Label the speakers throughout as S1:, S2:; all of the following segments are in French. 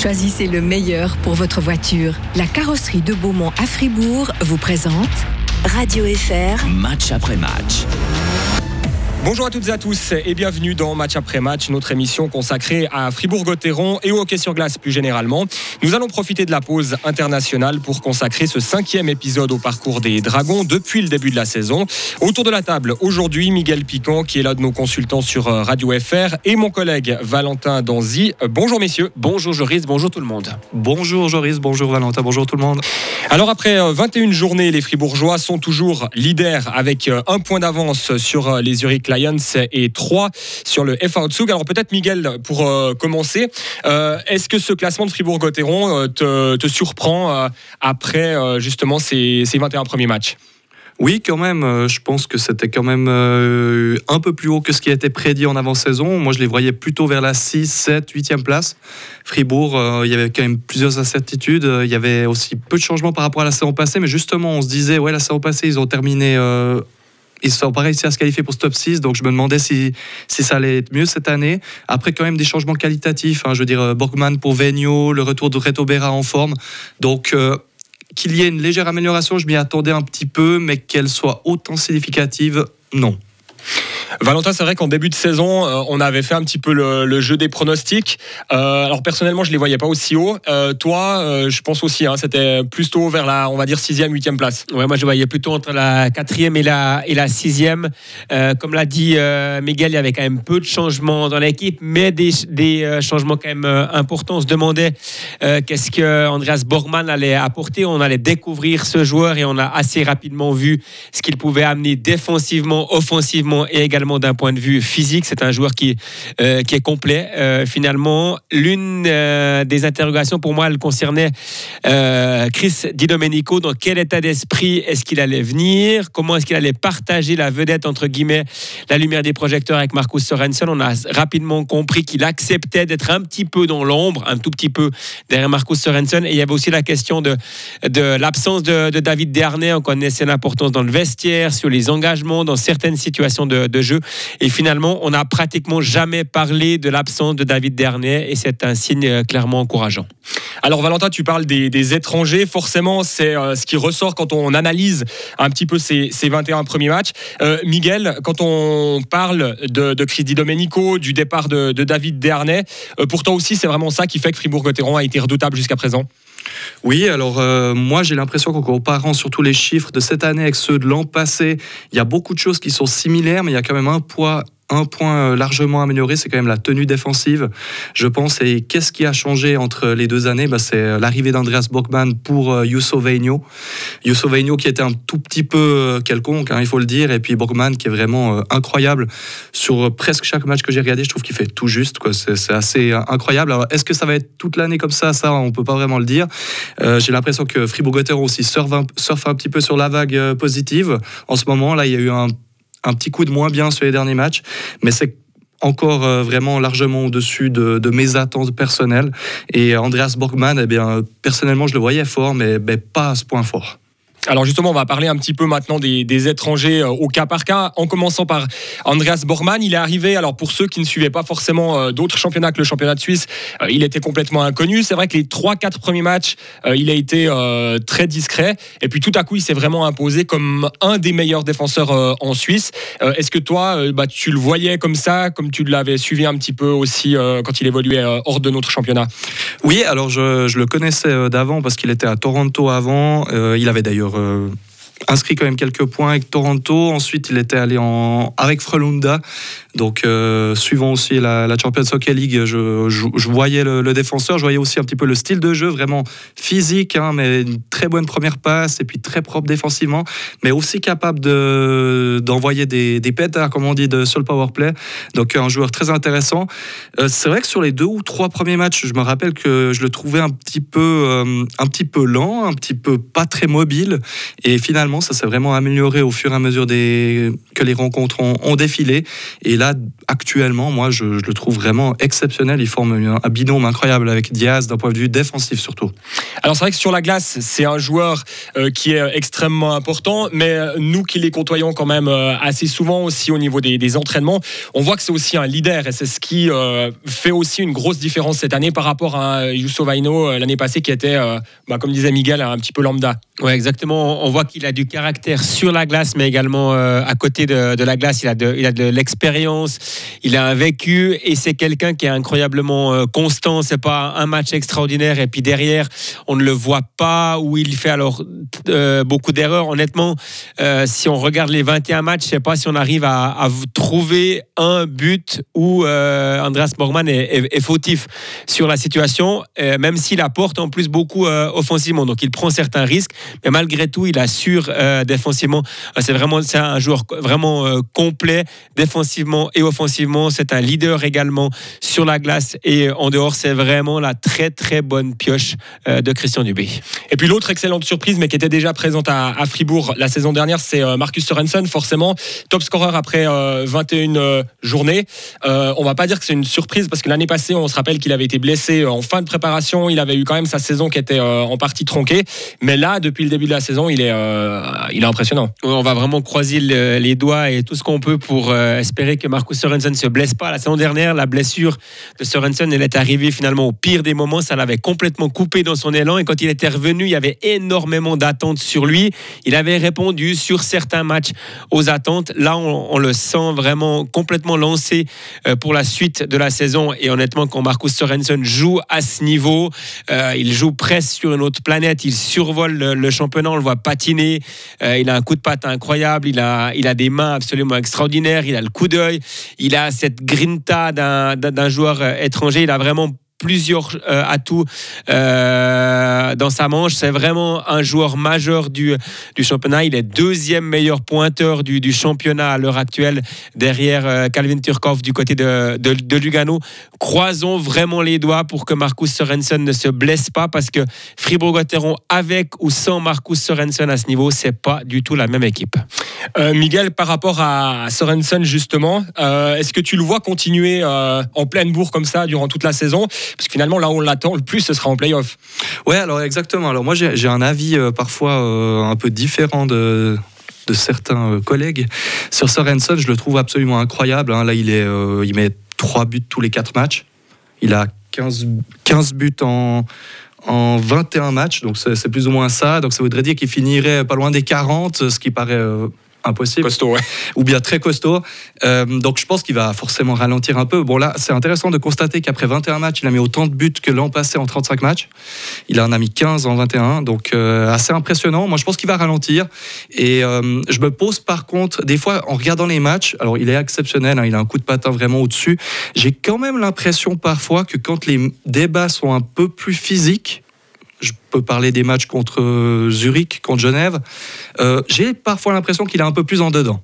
S1: Choisissez le meilleur pour votre voiture. La carrosserie de Beaumont à Fribourg vous présente Radio FR.
S2: Match après match.
S3: Bonjour à toutes et à tous et bienvenue dans Match après match, notre émission consacrée à Fribourg-Gotteron et au hockey sur glace plus généralement. Nous allons profiter de la pause internationale pour consacrer ce cinquième épisode au parcours des Dragons depuis le début de la saison. Autour de la table, aujourd'hui, Miguel Piquant qui est là de nos consultants sur euh, Radio FR et mon collègue Valentin Danzy. Bonjour messieurs.
S4: Bonjour Joris, bonjour tout le monde.
S5: Bonjour Joris, bonjour Valentin, bonjour tout le monde.
S3: Alors après 21 euh, journées, les Fribourgeois sont toujours leaders avec euh, un point d'avance sur les Zurich Lions et 3 sur le FA Zug. Alors peut-être Miguel, pour euh, commencer, euh, est-ce que ce classement de Fribourg-Gotteron euh, te, surprend après justement ces, 21 premiers matchs?
S5: Oui, quand même. Je pense que c'était quand même un peu plus haut que ce qui a été prédit en avant-saison. Moi, je les voyais plutôt vers la 6, 7, 8e place. Fribourg, il y avait quand même plusieurs incertitudes. Il y avait aussi peu de changements par rapport à la saison passée. Mais justement, on se disait, ouais, la saison passée, ils ont terminé ils sont pas réussi à se qualifier pour ce top 6, donc je me demandais si, si ça allait être mieux cette année. Après, quand même des changements qualitatifs. Hein, je veux dire, euh, Borgman pour Venio, le retour de Reto Berra en forme. Donc, euh, qu'il y ait une légère amélioration, je m'y attendais un petit peu, mais qu'elle soit autant significative, non.
S3: Valentin, c'est vrai qu'en début de saison, euh, on avait fait un petit peu le, jeu des pronostics. Euh, alors personnellement, je les voyais pas aussi haut. Euh, toi, je pense aussi, hein, c'était plutôt vers la, on va dire sixième, huitième place.
S4: Ouais, moi je voyais plutôt entre la quatrième et la et la sixième. comme l'a dit Miguel, il y avait quand même peu de changements dans l'équipe, mais des, des changements quand même importants. On se demandait qu'est-ce que Andreas Borgman allait apporter. On allait découvrir ce joueur et on a assez rapidement vu ce qu'il pouvait amener défensivement, offensivement et également d'un point de vue physique. C'est un joueur qui, euh, qui est complet. Euh, finalement, l'une euh, des interrogations pour moi, elle concernait Chris Di Domenico. Dans quel état d'esprit est-ce qu'il allait venir? Comment est-ce qu'il allait partager la vedette, entre guillemets, la lumière des projecteurs avec Marcus Sorensen? On a rapidement compris qu'il acceptait d'être un petit peu dans l'ombre, un tout petit peu derrière Marcus Sorensen. Et il y avait aussi la question de, de l'absence de, David Dernay. On connaissait l'importance dans le vestiaire, sur les engagements, dans certaines situations de, de jeu et finalement, on n'a pratiquement jamais parlé de l'absence de David Dernay et c'est un signe euh, clairement encourageant.
S3: Alors Valentin, tu parles des, étrangers. Forcément, c'est euh, ce qui ressort quand on analyse un petit peu ces, 21 premiers matchs. Euh, Miguel, quand on parle de, de Chris Domenico, du départ de, David Dernay, pour toi aussi, c'est vraiment ça qui fait que Fribourg-Gotteron a été redoutable jusqu'à présent?
S5: Oui, alors moi j'ai l'impression qu'en comparant surtout les chiffres de cette année avec ceux de l'an passé, il y a beaucoup de choses qui sont similaires, mais il y a quand même un poids un point euh, largement amélioré, c'est quand même la tenue défensive, je pense. Et qu'est-ce qui a changé entre les deux années? Bah, C'est euh, l'arrivée d'Andreas Bockman pour euh, Yusso Veigno. Qui était un tout petit peu quelconque, hein, il faut le dire, et puis Bockman qui est vraiment incroyable. Sur presque chaque match que j'ai regardé, je trouve qu'il fait tout juste. C'est assez incroyable. Alors, est-ce que ça va être toute l'année comme ça? Ça, on peut pas vraiment le dire. j'ai l'impression que Fribourg-Gotteron aussi surfe un, surfe un petit peu sur la vague positive. En ce moment, là, il y a eu un un petit coup de moins bien sur les derniers matchs, mais c'est encore euh, vraiment largement au-dessus de, mes attentes personnelles. Et Andreas Borgman, eh bien, personnellement, je le voyais fort, mais, pas à ce point fort.
S3: Alors justement, on va parler un petit peu maintenant des, étrangers euh, au cas par cas, en commençant par Andreas Bormann. Il est arrivé, alors pour ceux qui ne suivaient pas forcément euh, d'autres championnats que le championnat de Suisse, euh, il était complètement inconnu. C'est vrai que les 3-4 premiers matchs, il a été très discret. Et puis tout à coup, il s'est vraiment imposé comme un des meilleurs défenseurs en Suisse. Est-ce que toi, bah, tu le voyais comme ça, comme tu l'avais suivi un petit peu aussi quand il évoluait hors de notre championnat?
S5: Oui, alors je, je le connaissais d'avant parce qu'il était à Toronto avant. il avait d'ailleurs inscrit quand même quelques points avec Toronto. Ensuite, il était allé en, avec Frelunda. Donc, euh, suivant aussi la, Champions Hockey League, je, voyais le, défenseur, je voyais aussi un petit peu le style de jeu, vraiment physique, hein, mais une très bonne première passe et puis très propre défensivement, mais aussi capable de, d'envoyer des, des pétards, comme on dit, de, sur le power play. Donc, un joueur très intéressant. Euh, c'est vrai que sur les deux ou trois premiers matchs, je me rappelle que je le trouvais un petit peu, euh, un petit peu lent, un petit peu pas très mobile. Et finalement, ça s'est vraiment amélioré au fur et à mesure des, que les rencontres ont, ont défilé. Et là, actuellement, moi, je, le trouve vraiment exceptionnel. Il forme un, binôme incroyable avec Diaz d'un point de vue défensif surtout.
S3: Alors c'est vrai que sur la glace, c'est un joueur euh, qui est extrêmement important, mais euh, nous qui les côtoyons quand même euh, assez souvent aussi au niveau des, entraînements, on voit que c'est aussi un leader et c'est ce qui fait aussi une grosse différence cette année par rapport à Youssou Vaino l'année passée qui était, bah, comme disait Miguel, un petit peu lambda.
S4: Oui, exactement. On voit qu'il a du caractère sur la glace, mais également à côté de, la glace. Il a de, il a de l'expérience, il a vécu et c'est quelqu'un qui est incroyablement constant. C'est pas un match extraordinaire et puis derrière, on ne le voit pas où il fait alors euh, beaucoup d'erreurs. Honnêtement, euh, si on regarde les 21 matchs, je sais pas si on arrive à, trouver un but où euh, Andreas Borgman est, fautif sur la situation, même s'il apporte en plus beaucoup offensivement. Donc il prend certains risques, mais malgré tout, il assure défensivement. C'est vraiment c'est un joueur vraiment complet défensivement et offensivement. C'est un leader également sur la glace et en dehors. C'est vraiment la très très bonne pioche de Christian Dubé.
S3: Et puis l'autre excellente surprise, mais qui était déjà présente à, Fribourg la saison dernière, c'est euh, Marcus Sorensen, forcément top scorer après 21 euh, euh, journées. on va pas dire que c'est une surprise parce que l'année passée, on se rappelle qu'il avait été blessé en fin de préparation. Il avait eu quand même sa saison qui était en partie tronquée, mais là, depuis le début de la saison, il est, il est impressionnant.
S4: On va vraiment croiser les doigts et tout ce qu'on peut pour espérer que Marcus Sorensen ne se blesse pas. La saison dernière, la blessure de Sorensen, elle est arrivée finalement au pire des moments. Ça l'avait complètement coupé dans son élan et quand il était revenu, il y avait énormément d'attentes sur lui. Il avait répondu sur certains matchs aux attentes. Là, on, le sent vraiment complètement lancé euh, pour la suite de la saison. Et honnêtement, quand Marcus Sorensen joue à ce niveau, euh, il joue presque sur une autre planète. Il survole le, championnat, on le voit patiner. Euh, il a un coup de patte incroyable. Il a, il a des mains absolument extraordinaires. Il a le coup d'œil. Il a cette grinta d'un joueur étranger. Il a vraiment plusieurs euh, atouts euh, dans sa manche. C'est vraiment un joueur majeur du, du championnat. Il est deuxième meilleur pointeur du, du championnat à l'heure actuelle, derrière euh, Calvin Turkov du côté de, de, Lugano. Croisons vraiment les doigts pour que Marcus Sorensen ne se blesse pas, parce que Fribourg-Gotteron, avec ou sans Marcus Sorensen à ce niveau, c'est pas du tout la même équipe.
S3: Miguel, par rapport à Sorensen, justement, est-ce que tu le vois continuer en pleine bourre comme ça durant toute la saison? Parce que finalement, là où on l'attend le plus, ce sera en playoff.
S5: Ouais, alors exactement. Alors moi, j'ai un avis euh, parfois euh, un peu différent de, certains euh, collègues. Sur Sorensen, je le trouve absolument incroyable. Hein. Là, il, est, il met 3 buts tous les 4 matchs. Il a 15, 15 buts en, en 21 matchs, donc c'est plus ou moins ça. Donc ça voudrait dire qu'il finirait pas loin des 40, ce qui paraît impossible.
S3: Costaud, ouais.
S5: Ou bien très costaud. Euh, donc je pense qu'il va forcément ralentir un peu. Bon là, c'est intéressant de constater qu'après 21 matchs, il a mis autant de buts que l'an passé en 35 matchs. Il en a mis 15 en 21, donc euh, assez impressionnant. Moi, je pense qu'il va ralentir. Et euh, je me pose par contre, des fois, en regardant les matchs, alors il est exceptionnel, hein, il a un coup de patin vraiment au-dessus. J'ai quand même l'impression parfois que quand les débats sont un peu plus physiques, je peux parler des matchs contre euh, Zurich, contre Genève. Euh, j'ai parfois l'impression qu'il est un peu plus en dedans.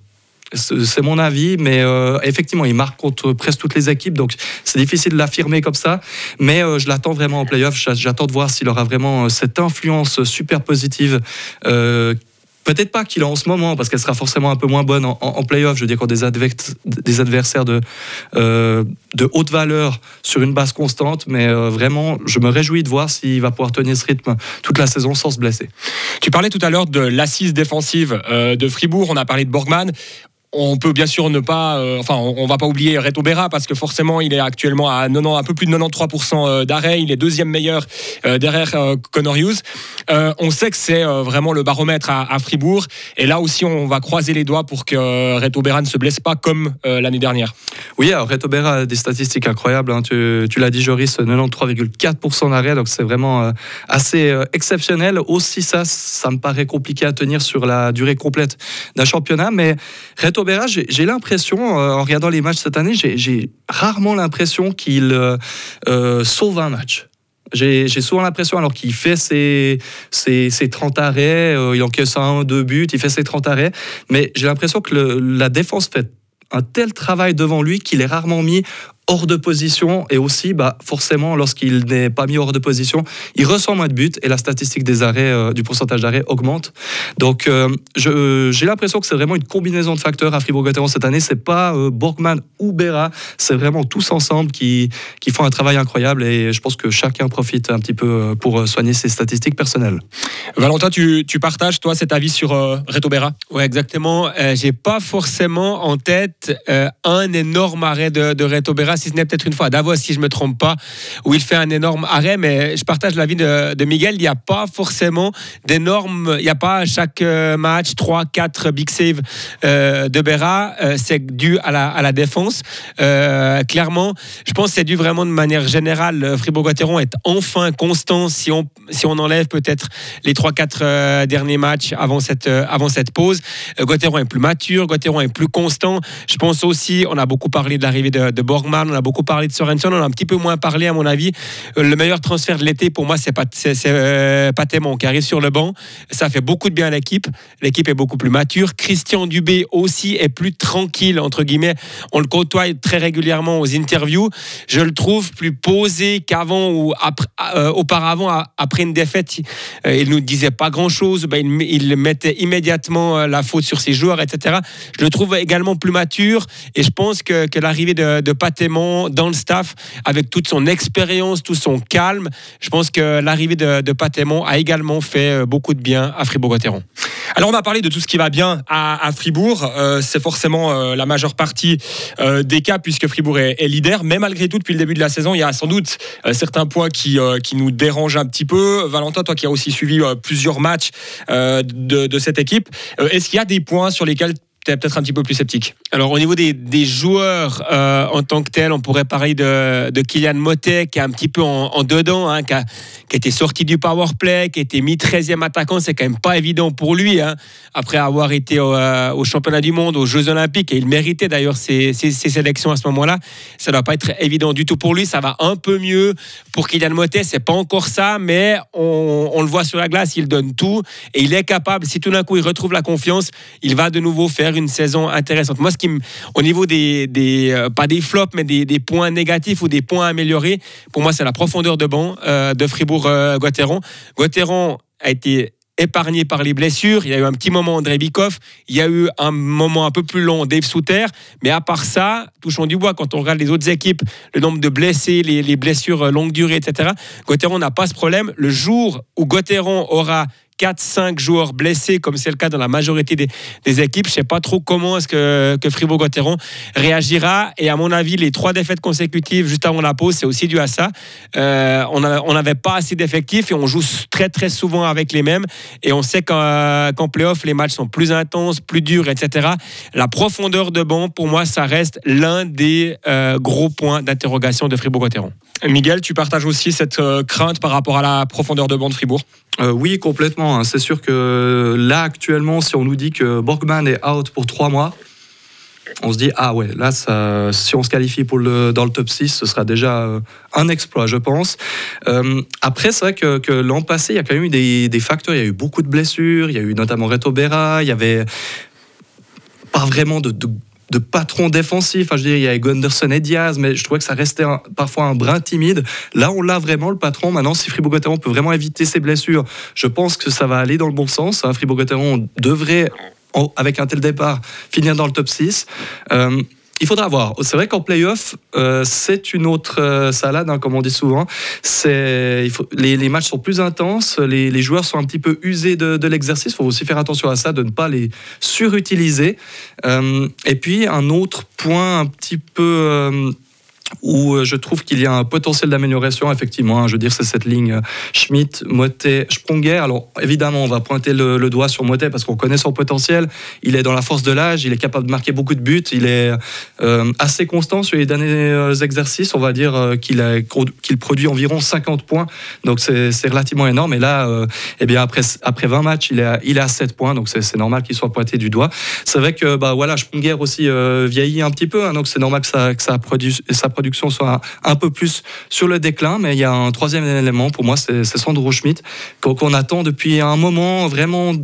S5: C'est mon avis, mais euh, effectivement, il marque contre presque toutes les équipes, donc c'est difficile de l'affirmer comme ça. Mais je l'attends vraiment en playoff. J'attends de voir s'il aura vraiment cette influence super positive Peut-être pas qu'il a en ce moment, parce qu'elle sera forcément un peu moins bonne en, en playoff. Je veux dire, quand des, des adversaires de, euh, de haute valeur sur une base constante. Mais euh, vraiment, je me réjouis de voir s'il va pouvoir tenir ce rythme toute la saison sans se blesser.
S3: Tu parlais tout à l'heure de l'assise défensive euh, de Fribourg. On a parlé de Borgman on peut bien sûr ne pas, euh, enfin, on, va pas oublier Reto Berra parce que forcément, il est actuellement à 90, un peu plus de 93% euh, d'arrêt. Il est deuxième meilleur euh, derrière Connor Hughes. on sait que c'est vraiment le baromètre à, Fribourg. Et là aussi, on va croiser les doigts pour que Reto Berra ne se blesse pas comme l'année dernière.
S5: Oui, alors Reto Berra a des statistiques incroyables. Hein. Tu, l'as dit, Joris, 93,4% d'arrêt. Donc c'est vraiment assez exceptionnel. Aussi, ça, ça me paraît compliqué à tenir sur la durée complète d'un championnat. Mais Reto j'ai l'impression, euh, en regardant les matchs cette année, j'ai rarement l'impression qu'il euh, euh, sauve un match. J'ai souvent l'impression, alors qu'il fait ses, ses, 30 arrêts, il encaisse un, deux buts, il fait ses 30 arrêts, mais j'ai l'impression que la défense fait un tel travail devant lui qu'il est rarement mis hors de position et aussi bah, forcément lorsqu'il n'est pas mis hors de position, il reçoit moins de buts et la statistique des arrêts, euh, du pourcentage d'arrêt augmente. Donc euh, j'ai l'impression que c'est vraiment une combinaison de facteurs à Fribourg-Gotteron cette année. C'est pas euh, Borgman ou Béra, c'est vraiment tous ensemble qui, qui font un travail incroyable et je pense que chacun profite un petit peu pour soigner ses statistiques personnelles.
S3: Valentin, tu, tu partages toi cet avis sur Reto Béra
S4: Oui, exactement. j'ai pas forcément en tête un énorme arrêt de, de Reto Si ce n'est peut-être une fois à Davos, si je ne me trompe pas, où il fait un énorme arrêt. Mais je partage l'avis de, de Miguel. Il n'y a pas forcément d'énormes. Il n'y a pas à chaque euh, match 3, 4 big save euh, de Berra. Euh, c'est dû à la, défense. clairement, je pense que c'est dû vraiment de manière générale. Fribourg-Gotteron est enfin constant si on, si on enlève peut-être les 3-4 derniers matchs avant cette, avant cette pause. Gotteron est plus mature, Gotteron est plus constant. Je pense aussi, on a beaucoup parlé de l'arrivée de, de Borgman on a beaucoup parlé de Sorensen, on a un petit peu moins parlé à mon avis. Euh, le meilleur transfert de l'été pour moi, c'est pas euh, qui arrive sur le banc. Ça fait beaucoup de bien à l'équipe. L'équipe est beaucoup plus mature. Christian Dubé aussi est plus tranquille entre guillemets. On le côtoie très régulièrement aux interviews. Je le trouve plus posé qu'avant ou euh, auparavant après une défaite. il nous disait pas grand chose. Ben, il, mettait immédiatement la faute sur ses joueurs, etc. Je le trouve également plus mature et je pense que, l'arrivée de, de dans le staff, avec toute son expérience, tout son calme. Je pense que l'arrivée de, de a également fait euh, beaucoup de bien à Fribourg-Gotteron.
S3: Alors on va parler de tout ce qui va bien à, Fribourg. Euh, c'est forcément euh, la majeure partie des cas puisque Fribourg est, leader. Mais malgré tout, depuis le début de la saison, il y a sans doute certains points qui, qui nous dérangent un petit peu. Valentin, toi qui as aussi suivi plusieurs matchs de, de, cette équipe, est-ce qu'il y a des points sur lesquels peut-être un petit peu plus sceptique.
S4: Alors au niveau des, joueurs euh, en tant que tel, on pourrait parler de, Kylian Motet qui est un petit peu en, dedans, hein, qui, a, qui, été sorti du power play, qui a été mis 13e attaquant. C'est quand même pas évident pour lui, hein, après avoir été au, euh, championnat du monde, aux Jeux olympiques, et il méritait d'ailleurs ses, ses, sélections à ce moment-là. Ça ne doit pas être évident du tout pour lui. Ça va un peu mieux pour Kylian Motet. C'est pas encore ça, mais on, on le voit sur la glace, il donne tout et il est capable. Si tout d'un coup il retrouve la confiance, il va de nouveau faire une saison intéressante. Moi, ce qui au niveau des, des euh, pas des flops, mais des, des, points négatifs ou des points améliorés, pour moi, c'est la profondeur de banc euh, de Fribourg-Gotteron. Gotteron a été épargné par les blessures. Il y a eu un petit moment André Bikoff. Il y a eu un moment un peu plus long Dave Souter. Mais à part ça, touchons du bois, quand on regarde les autres équipes, le nombre de blessés, les, les blessures longue durée, etc., Gotteron n'a pas ce problème. Le jour où Gotteron aura 4-5 joueurs blessés, comme c'est le cas dans la majorité des, équipes. Je ne sais pas trop comment est-ce que, que Fribourg-Gotteron réagira. Et à mon avis, les trois défaites consécutives juste avant la pause, c'est aussi dû à ça. Euh, on n'avait pas assez d'effectifs et on joue très très souvent avec les mêmes. Et on sait qu'en playoff, les matchs sont plus intenses, plus durs, etc. La profondeur de banc, pour moi, ça reste l'un des euh, gros points d'interrogation de Fribourg-Gotteron.
S3: Miguel, tu partages aussi cette euh, crainte par rapport à la profondeur de banc de Fribourg?
S5: Euh, oui, complètement. Hein. C'est sûr que là, actuellement, si on nous dit que Borgman est out pour trois mois, on se dit, ah ouais, là, si on se qualifie dans le top 6, ce sera déjà euh, un exploit, je pense. Euh, après, c'est vrai que, l'an passé, il y a quand même eu des, facteurs. Il y a eu beaucoup de blessures. Il y a eu notamment Reto Berra. Il y avait pas vraiment de patron défensif. Enfin, je dis, il y a Gunderson et Diaz, mais je trouvais que ça restait parfois un brin timide. Là, on l'a vraiment, le patron. Maintenant, si Fribourg-Gotteron peut vraiment éviter ses blessures, je pense que ça va aller dans le bon sens. Hein. Fribourg-Gotteron devrait avec un tel départ, finir dans le top 6 il faudra voir. C'est vrai qu'en playoff, euh, c'est une autre euh, salade, hein, comme on dit souvent. Les, matchs sont plus intenses, les, joueurs sont un petit peu usés de, de l'exercice. Il faut aussi faire attention à ça, de ne pas les surutiliser. Euh, et puis, un autre point un petit peu euh, où euh, je trouve qu'il y a un potentiel d'amélioration, effectivement. Hein, je veux dire, c'est cette ligne euh, Schmidt, Motet, Sprunger. Alors, évidemment, on va pointer le, doigt sur Motet parce qu'on connaît son potentiel. Il est dans la force de l'âge, il est capable de marquer beaucoup de buts, il est euh, assez constant sur les derniers exercices. On va dire qu'il produit environ 50 points, donc c'est relativement énorme. Et là, eh bien, après, après 20 matchs, il est à, il est à 7 points, donc c'est normal qu'il soit pointé du doigt. C'est vrai que bah, voilà, Sprunger aussi vieillit un petit peu, hein, donc c'est normal que ça, produise, production soit un peu plus sur le déclin. Mais il y a un troisième élément, pour moi, c'est Sandro Schmidt, qu'on attend depuis un moment vraiment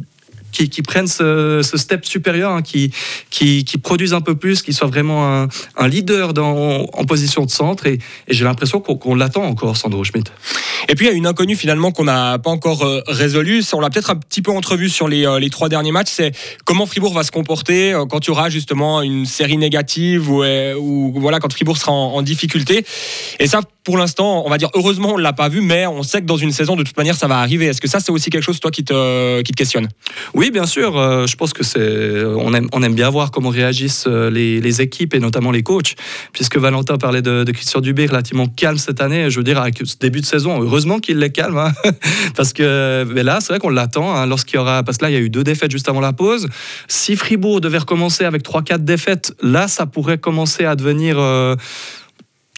S5: qui, prennent ce, step supérieur, hein, qui, qui, produisent un peu plus, qui soient vraiment un, leader en position de centre. Et, j'ai l'impression qu'on l'attend encore, Sandro Schmidt.
S3: Et puis il y a une inconnue finalement qu'on n'a pas encore euh, résolue. On l'a peut-être un petit peu entrevu sur les, euh, les trois derniers matchs. C'est comment Fribourg va se comporter euh, quand il y aura justement une série négative ou, voilà quand Fribourg sera en, difficulté. Et ça, pour l'instant, on va dire heureusement on l'a pas vu, mais on sait que dans une saison de toute manière ça va arriver. Est-ce que ça c'est aussi quelque chose toi qui te qui te questionne?
S5: Bien sûr. Euh, je pense que c'est on aime on aime bien voir comment réagissent euh, les, équipes et notamment les coachs. Puisque Valentin parlait de, de Christian Dubé relativement calme cette année, je veux dire avec ce début de saison, heureusement qu'il est calme, hein. parce que là c'est vrai qu'on l'attend hein, lorsqu'il y aura parce que là il y a eu deux défaites juste avant la pause. Si Fribourg devait recommencer avec 3-4 défaites, là ça pourrait commencer à devenir euh,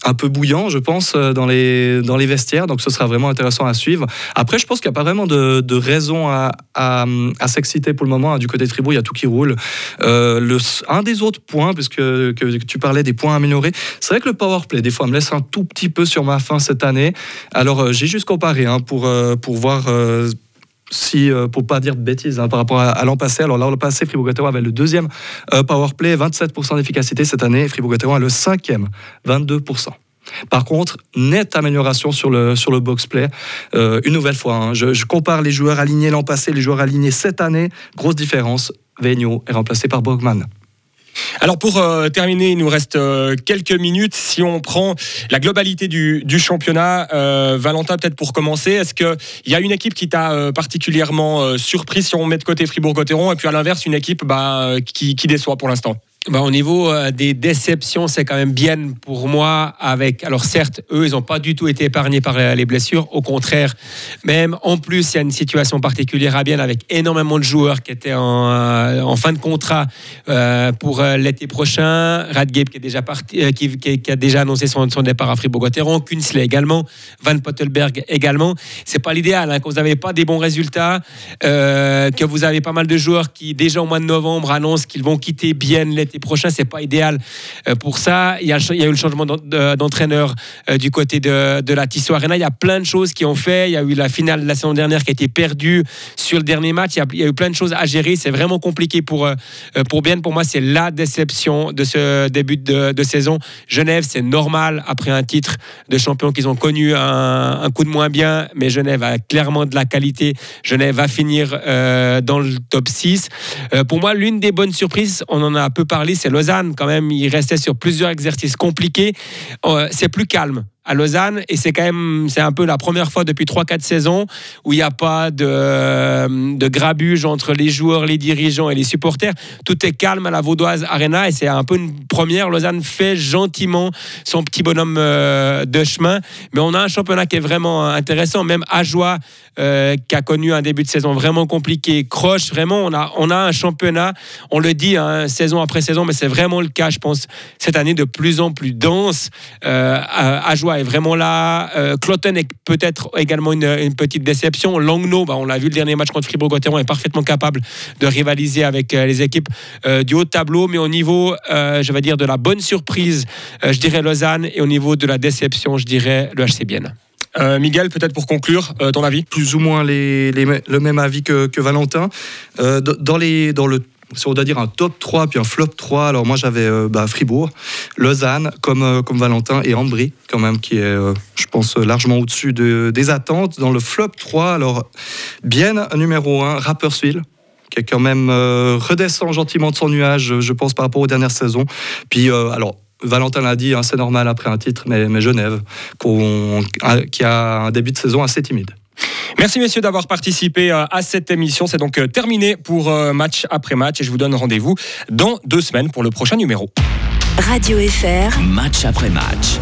S5: un peu bouillant, je pense, euh, dans les, dans les vestiaires. Donc ce sera vraiment intéressant à suivre. Après, je pense qu'il n'y a pas vraiment de, de raison à, à, s'exciter pour le moment. Du côté Tribou, il y a tout qui roule. Euh, un des autres points, puisque que, tu parlais des points améliorés, c'est vrai que le power play, des fois, me laisse un tout petit peu sur ma fin cette année. Alors, euh, j'ai juste comparé hein, pour, pour voir si, euh, pour pas dire de bêtises, hein, par rapport à, l'an passé. Alors l'an passé, Fribourg-Gotteron avait le deuxième euh, power play, 27% d'efficacité cette année. Fribourg-Gotteron a le cinquième, 22%. Par contre, nette amélioration sur le, sur le box-play. Euh, une nouvelle fois, hein, je, compare les joueurs alignés l'an passé, les joueurs alignés cette année. Grosse différence, Vigno est remplacé par Bogman.
S3: Alors pour euh, terminer, il nous reste euh, quelques minutes. Si on prend la globalité du, championnat, euh, Valentin, peut-être pour commencer, est-ce qu'il y a une équipe qui t'a particulièrement surpris si on met de côté Fribourg-Gotteron et puis à l'inverse une équipe bah, qui déçoit pour l'instant?
S4: Bah, au niveau euh, des déceptions, c'est quand même bien pour moi. Avec, alors certes, eux, ils n'ont pas du tout été épargnés par les blessures. Au contraire, même en plus, il y a une situation particulière à bien avec énormément de joueurs qui étaient en, euh, fin de contrat euh, pour l'été prochain. Radgate qui est déjà parti, qui, a déjà annoncé son, départ à Fribourg-Gotteron, Kunsley également, Van Pottelberg également. C'est pas l'idéal hein, quand vous n'avez pas des bons résultats, que vous avez pas mal de joueurs qui déjà au mois de novembre annoncent qu'ils vont quitter bien l'été prochain, c'est pas idéal euh, pour ça. Il y a, eu le changement d'entraîneur euh, du côté de, de, la Tissot Arena. Il y a plein de choses qui ont fait. Il y a eu la finale de la saison dernière qui a été perdue sur le dernier match. Il y a, eu plein de choses à gérer. C'est vraiment compliqué pour, euh, pour Bien. Pour moi, c'est la déception de ce début de, saison. Genève, c'est normal après un titre de champion qu'ils ont connu un, coup de moins bien, mais Genève a clairement de la qualité. Genève va finir dans le top 6. pour moi, l'une des bonnes surprises, on en a un peu parlé c'est Lausanne quand même. Il restait sur plusieurs exercices compliqués. Euh, c'est plus calme à Lausanne et c'est quand même c'est un peu la première fois depuis 3-4 saisons où il n'y a pas de, de grabuge entre les joueurs, les dirigeants et les supporters. Tout est calme à la Vaudoise Arena et c'est un peu une première. Lausanne fait gentiment son petit bonhomme euh, de chemin, mais on a un championnat qui est vraiment intéressant. Même Ajoie euh, qui a connu un début de saison vraiment compliqué, Croche, vraiment on a on a un championnat. On le dit hein, saison après saison, mais c'est vraiment le cas, je pense, cette année de plus en plus dense. Euh, est vraiment là. Euh, Cloten est peut-être également une, petite déception. Langno, bah, on l'a vu le dernier match contre Fribourg-Gotteron, est parfaitement capable de rivaliser avec euh, les équipes euh, du haut de tableau. Mais au niveau, je vais dire, de la bonne surprise, je dirais Lausanne. Et au niveau de la déception, je dirais le HC Bienne.
S3: Miguel, peut-être pour conclure, ton avis?
S5: Plus ou moins les, le même avis que, que Valentin. dans, les, dans le si on doit dire un top 3 puis un flop 3, alors moi j'avais euh, bah, Fribourg, Lausanne comme, euh, comme Valentin et Ambry quand même qui est euh, je pense largement au-dessus de, des attentes. Dans le flop 3, alors bien numéro 1, Rapperswil qui est quand même redescend gentiment de son nuage, je pense, par rapport aux dernières saisons. Puis, alors, Valentin l'a dit, hein, c'est normal après un titre, mais, mais Genève, qui a un début de saison assez timide.
S3: Merci messieurs d'avoir participé euh, à cette émission. C'est donc euh, terminé pour euh, match après match et je vous donne rendez-vous dans deux semaines pour le prochain numéro.
S1: Radio FR.
S2: Match après match.